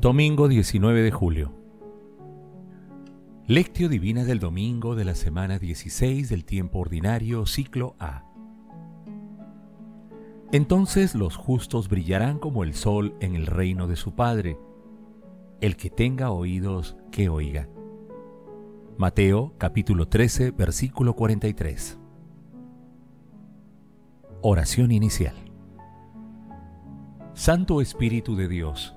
Domingo 19 de julio. Lectio Divina del domingo de la semana 16 del tiempo ordinario, ciclo A. Entonces los justos brillarán como el sol en el reino de su Padre. El que tenga oídos, que oiga. Mateo capítulo 13, versículo 43. Oración inicial. Santo Espíritu de Dios,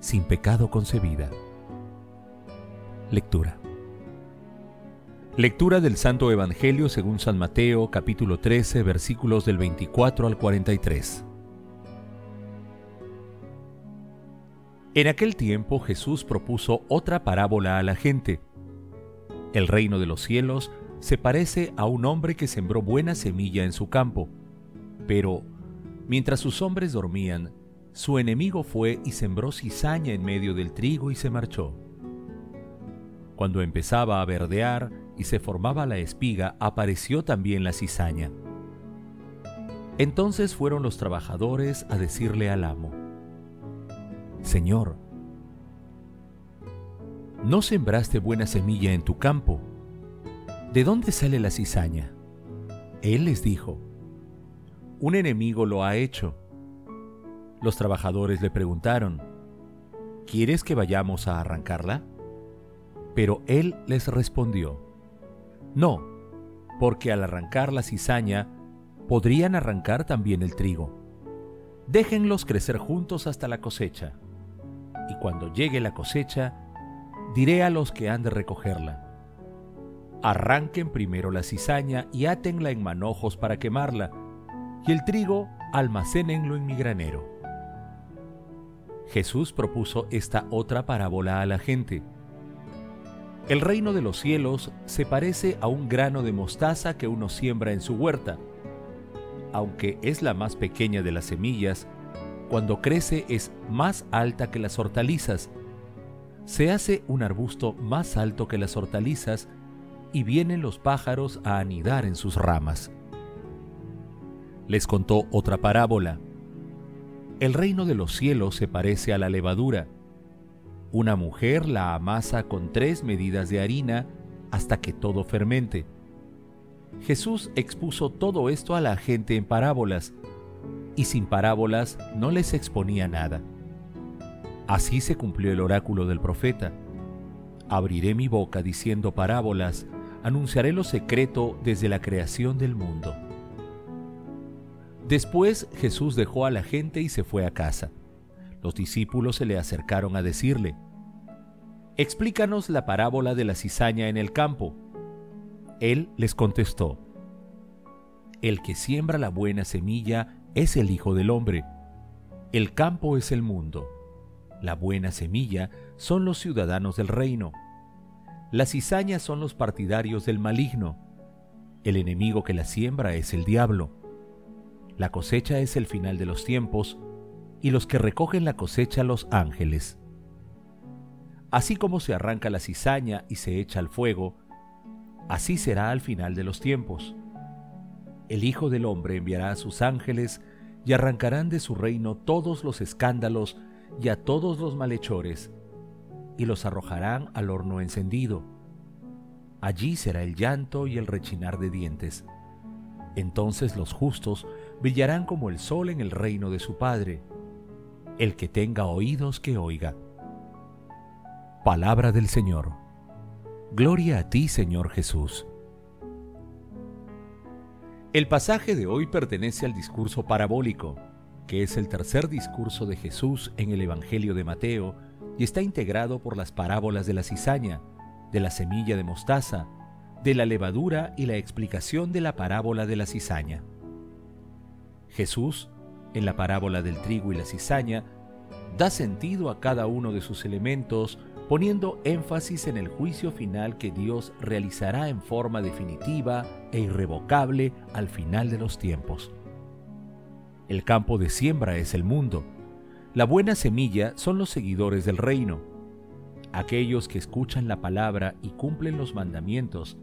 sin pecado concebida. Lectura. Lectura del Santo Evangelio según San Mateo capítulo 13 versículos del 24 al 43. En aquel tiempo Jesús propuso otra parábola a la gente. El reino de los cielos se parece a un hombre que sembró buena semilla en su campo, pero mientras sus hombres dormían, su enemigo fue y sembró cizaña en medio del trigo y se marchó. Cuando empezaba a verdear y se formaba la espiga, apareció también la cizaña. Entonces fueron los trabajadores a decirle al amo, Señor, ¿no sembraste buena semilla en tu campo? ¿De dónde sale la cizaña? Él les dijo, Un enemigo lo ha hecho. Los trabajadores le preguntaron, ¿Quieres que vayamos a arrancarla? Pero él les respondió, No, porque al arrancar la cizaña, podrían arrancar también el trigo. Déjenlos crecer juntos hasta la cosecha. Y cuando llegue la cosecha, diré a los que han de recogerla, arranquen primero la cizaña y átenla en manojos para quemarla, y el trigo almacénenlo en mi granero. Jesús propuso esta otra parábola a la gente. El reino de los cielos se parece a un grano de mostaza que uno siembra en su huerta. Aunque es la más pequeña de las semillas, cuando crece es más alta que las hortalizas. Se hace un arbusto más alto que las hortalizas y vienen los pájaros a anidar en sus ramas. Les contó otra parábola. El reino de los cielos se parece a la levadura. Una mujer la amasa con tres medidas de harina hasta que todo fermente. Jesús expuso todo esto a la gente en parábolas, y sin parábolas no les exponía nada. Así se cumplió el oráculo del profeta. Abriré mi boca diciendo parábolas, anunciaré lo secreto desde la creación del mundo. Después Jesús dejó a la gente y se fue a casa. Los discípulos se le acercaron a decirle, Explícanos la parábola de la cizaña en el campo. Él les contestó, El que siembra la buena semilla es el Hijo del Hombre. El campo es el mundo. La buena semilla son los ciudadanos del reino. Las cizañas son los partidarios del maligno. El enemigo que la siembra es el diablo. La cosecha es el final de los tiempos y los que recogen la cosecha los ángeles. Así como se arranca la cizaña y se echa al fuego, así será al final de los tiempos. El Hijo del Hombre enviará a sus ángeles y arrancarán de su reino todos los escándalos y a todos los malhechores y los arrojarán al horno encendido. Allí será el llanto y el rechinar de dientes. Entonces los justos brillarán como el sol en el reino de su Padre. El que tenga oídos que oiga. Palabra del Señor. Gloria a ti, Señor Jesús. El pasaje de hoy pertenece al discurso parabólico, que es el tercer discurso de Jesús en el Evangelio de Mateo y está integrado por las parábolas de la cizaña, de la semilla de mostaza, de la levadura y la explicación de la parábola de la cizaña. Jesús, en la parábola del trigo y la cizaña, da sentido a cada uno de sus elementos, poniendo énfasis en el juicio final que Dios realizará en forma definitiva e irrevocable al final de los tiempos. El campo de siembra es el mundo. La buena semilla son los seguidores del reino, aquellos que escuchan la palabra y cumplen los mandamientos.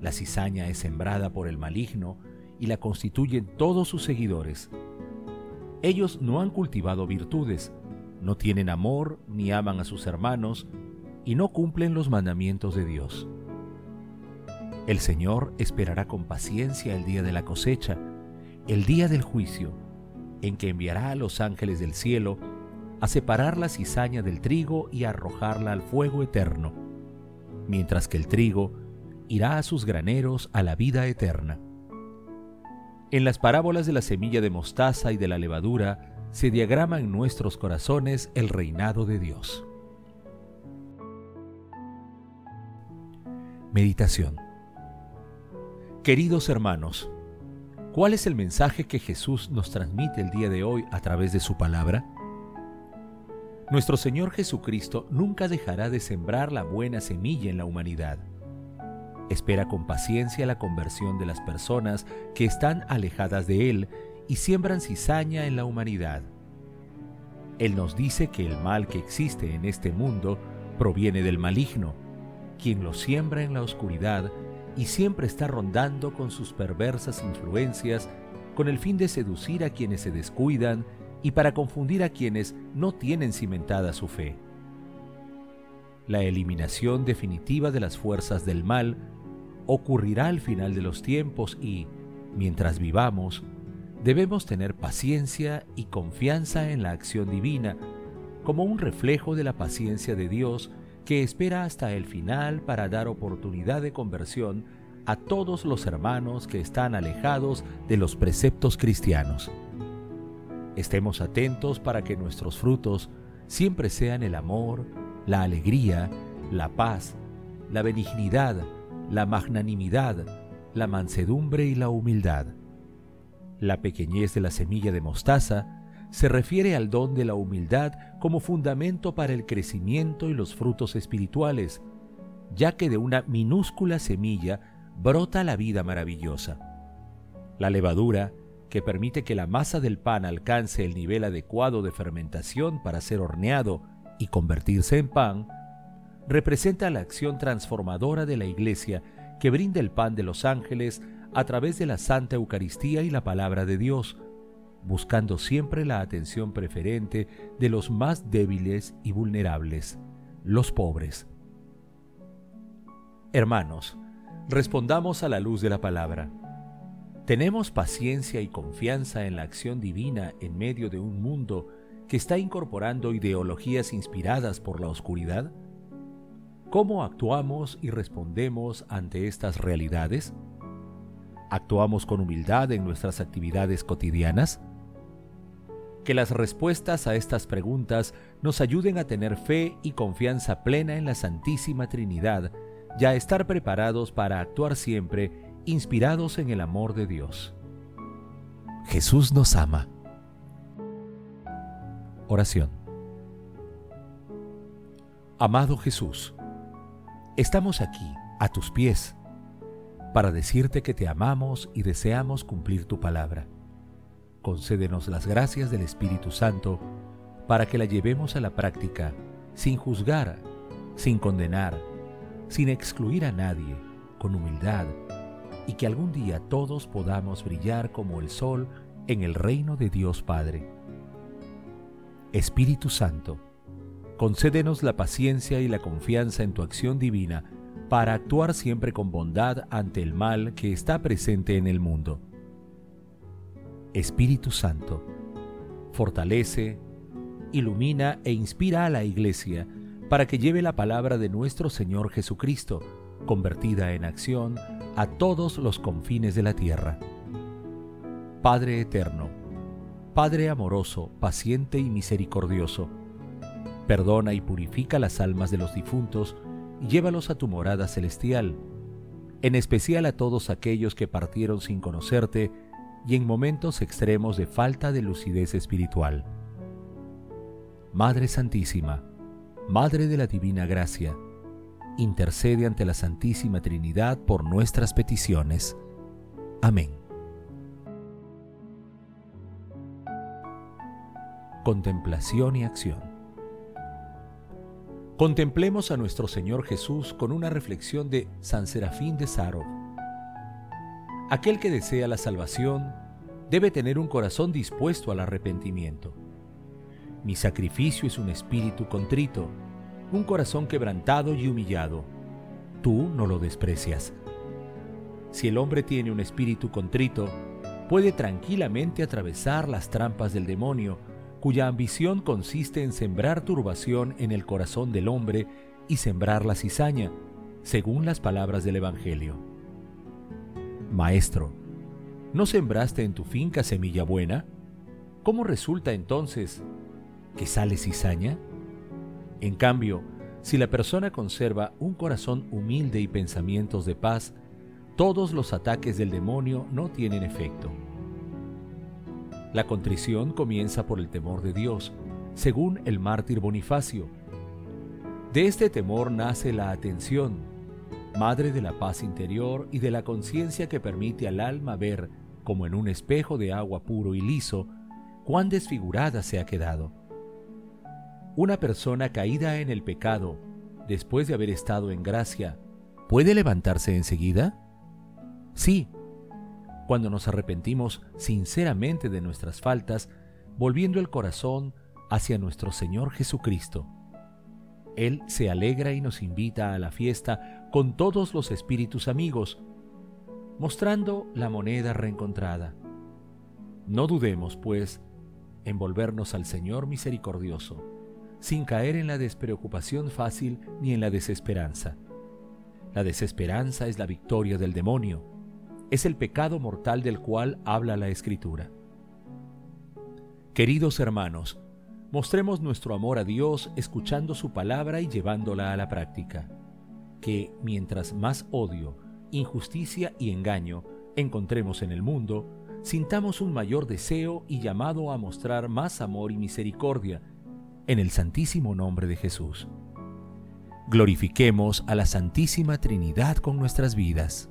La cizaña es sembrada por el maligno y la constituyen todos sus seguidores. Ellos no han cultivado virtudes, no tienen amor ni aman a sus hermanos y no cumplen los mandamientos de Dios. El Señor esperará con paciencia el día de la cosecha, el día del juicio, en que enviará a los ángeles del cielo a separar la cizaña del trigo y arrojarla al fuego eterno, mientras que el trigo irá a sus graneros a la vida eterna. En las parábolas de la semilla de mostaza y de la levadura se diagrama en nuestros corazones el reinado de Dios. Meditación Queridos hermanos, ¿cuál es el mensaje que Jesús nos transmite el día de hoy a través de su palabra? Nuestro Señor Jesucristo nunca dejará de sembrar la buena semilla en la humanidad. Espera con paciencia la conversión de las personas que están alejadas de Él y siembran cizaña en la humanidad. Él nos dice que el mal que existe en este mundo proviene del maligno, quien lo siembra en la oscuridad y siempre está rondando con sus perversas influencias con el fin de seducir a quienes se descuidan y para confundir a quienes no tienen cimentada su fe. La eliminación definitiva de las fuerzas del mal ocurrirá al final de los tiempos y, mientras vivamos, debemos tener paciencia y confianza en la acción divina como un reflejo de la paciencia de Dios que espera hasta el final para dar oportunidad de conversión a todos los hermanos que están alejados de los preceptos cristianos. Estemos atentos para que nuestros frutos siempre sean el amor, la alegría, la paz, la benignidad, la magnanimidad, la mansedumbre y la humildad. La pequeñez de la semilla de mostaza se refiere al don de la humildad como fundamento para el crecimiento y los frutos espirituales, ya que de una minúscula semilla brota la vida maravillosa. La levadura, que permite que la masa del pan alcance el nivel adecuado de fermentación para ser horneado y convertirse en pan, representa la acción transformadora de la Iglesia que brinda el pan de los ángeles a través de la Santa Eucaristía y la palabra de Dios, buscando siempre la atención preferente de los más débiles y vulnerables, los pobres. Hermanos, respondamos a la luz de la palabra. ¿Tenemos paciencia y confianza en la acción divina en medio de un mundo que está incorporando ideologías inspiradas por la oscuridad? ¿Cómo actuamos y respondemos ante estas realidades? ¿Actuamos con humildad en nuestras actividades cotidianas? Que las respuestas a estas preguntas nos ayuden a tener fe y confianza plena en la Santísima Trinidad y a estar preparados para actuar siempre inspirados en el amor de Dios. Jesús nos ama. Oración. Amado Jesús, estamos aquí, a tus pies para decirte que te amamos y deseamos cumplir tu palabra. Concédenos las gracias del Espíritu Santo para que la llevemos a la práctica sin juzgar, sin condenar, sin excluir a nadie, con humildad, y que algún día todos podamos brillar como el sol en el reino de Dios Padre. Espíritu Santo, concédenos la paciencia y la confianza en tu acción divina para actuar siempre con bondad ante el mal que está presente en el mundo. Espíritu Santo, fortalece, ilumina e inspira a la Iglesia para que lleve la palabra de nuestro Señor Jesucristo, convertida en acción, a todos los confines de la tierra. Padre eterno, Padre amoroso, paciente y misericordioso, perdona y purifica las almas de los difuntos, llévalos a tu morada celestial, en especial a todos aquellos que partieron sin conocerte y en momentos extremos de falta de lucidez espiritual. Madre Santísima, Madre de la Divina Gracia, intercede ante la Santísima Trinidad por nuestras peticiones. Amén. Contemplación y acción. Contemplemos a nuestro Señor Jesús con una reflexión de San Serafín de Saro. Aquel que desea la salvación debe tener un corazón dispuesto al arrepentimiento. Mi sacrificio es un espíritu contrito, un corazón quebrantado y humillado. Tú no lo desprecias. Si el hombre tiene un espíritu contrito, puede tranquilamente atravesar las trampas del demonio, cuya ambición consiste en sembrar turbación en el corazón del hombre y sembrar la cizaña, según las palabras del Evangelio. Maestro, ¿no sembraste en tu finca semilla buena? ¿Cómo resulta entonces que sale cizaña? En cambio, si la persona conserva un corazón humilde y pensamientos de paz, todos los ataques del demonio no tienen efecto. La contrición comienza por el temor de Dios, según el mártir Bonifacio. De este temor nace la atención, madre de la paz interior y de la conciencia que permite al alma ver, como en un espejo de agua puro y liso, cuán desfigurada se ha quedado. Una persona caída en el pecado, después de haber estado en gracia, ¿puede levantarse enseguida? Sí, cuando nos arrepentimos sinceramente de nuestras faltas, volviendo el corazón hacia nuestro Señor Jesucristo. Él se alegra y nos invita a la fiesta con todos los espíritus amigos, mostrando la moneda reencontrada. No dudemos, pues, en volvernos al Señor misericordioso sin caer en la despreocupación fácil ni en la desesperanza. La desesperanza es la victoria del demonio, es el pecado mortal del cual habla la Escritura. Queridos hermanos, mostremos nuestro amor a Dios escuchando su palabra y llevándola a la práctica. Que mientras más odio, injusticia y engaño encontremos en el mundo, sintamos un mayor deseo y llamado a mostrar más amor y misericordia en el santísimo nombre de Jesús. Glorifiquemos a la Santísima Trinidad con nuestras vidas.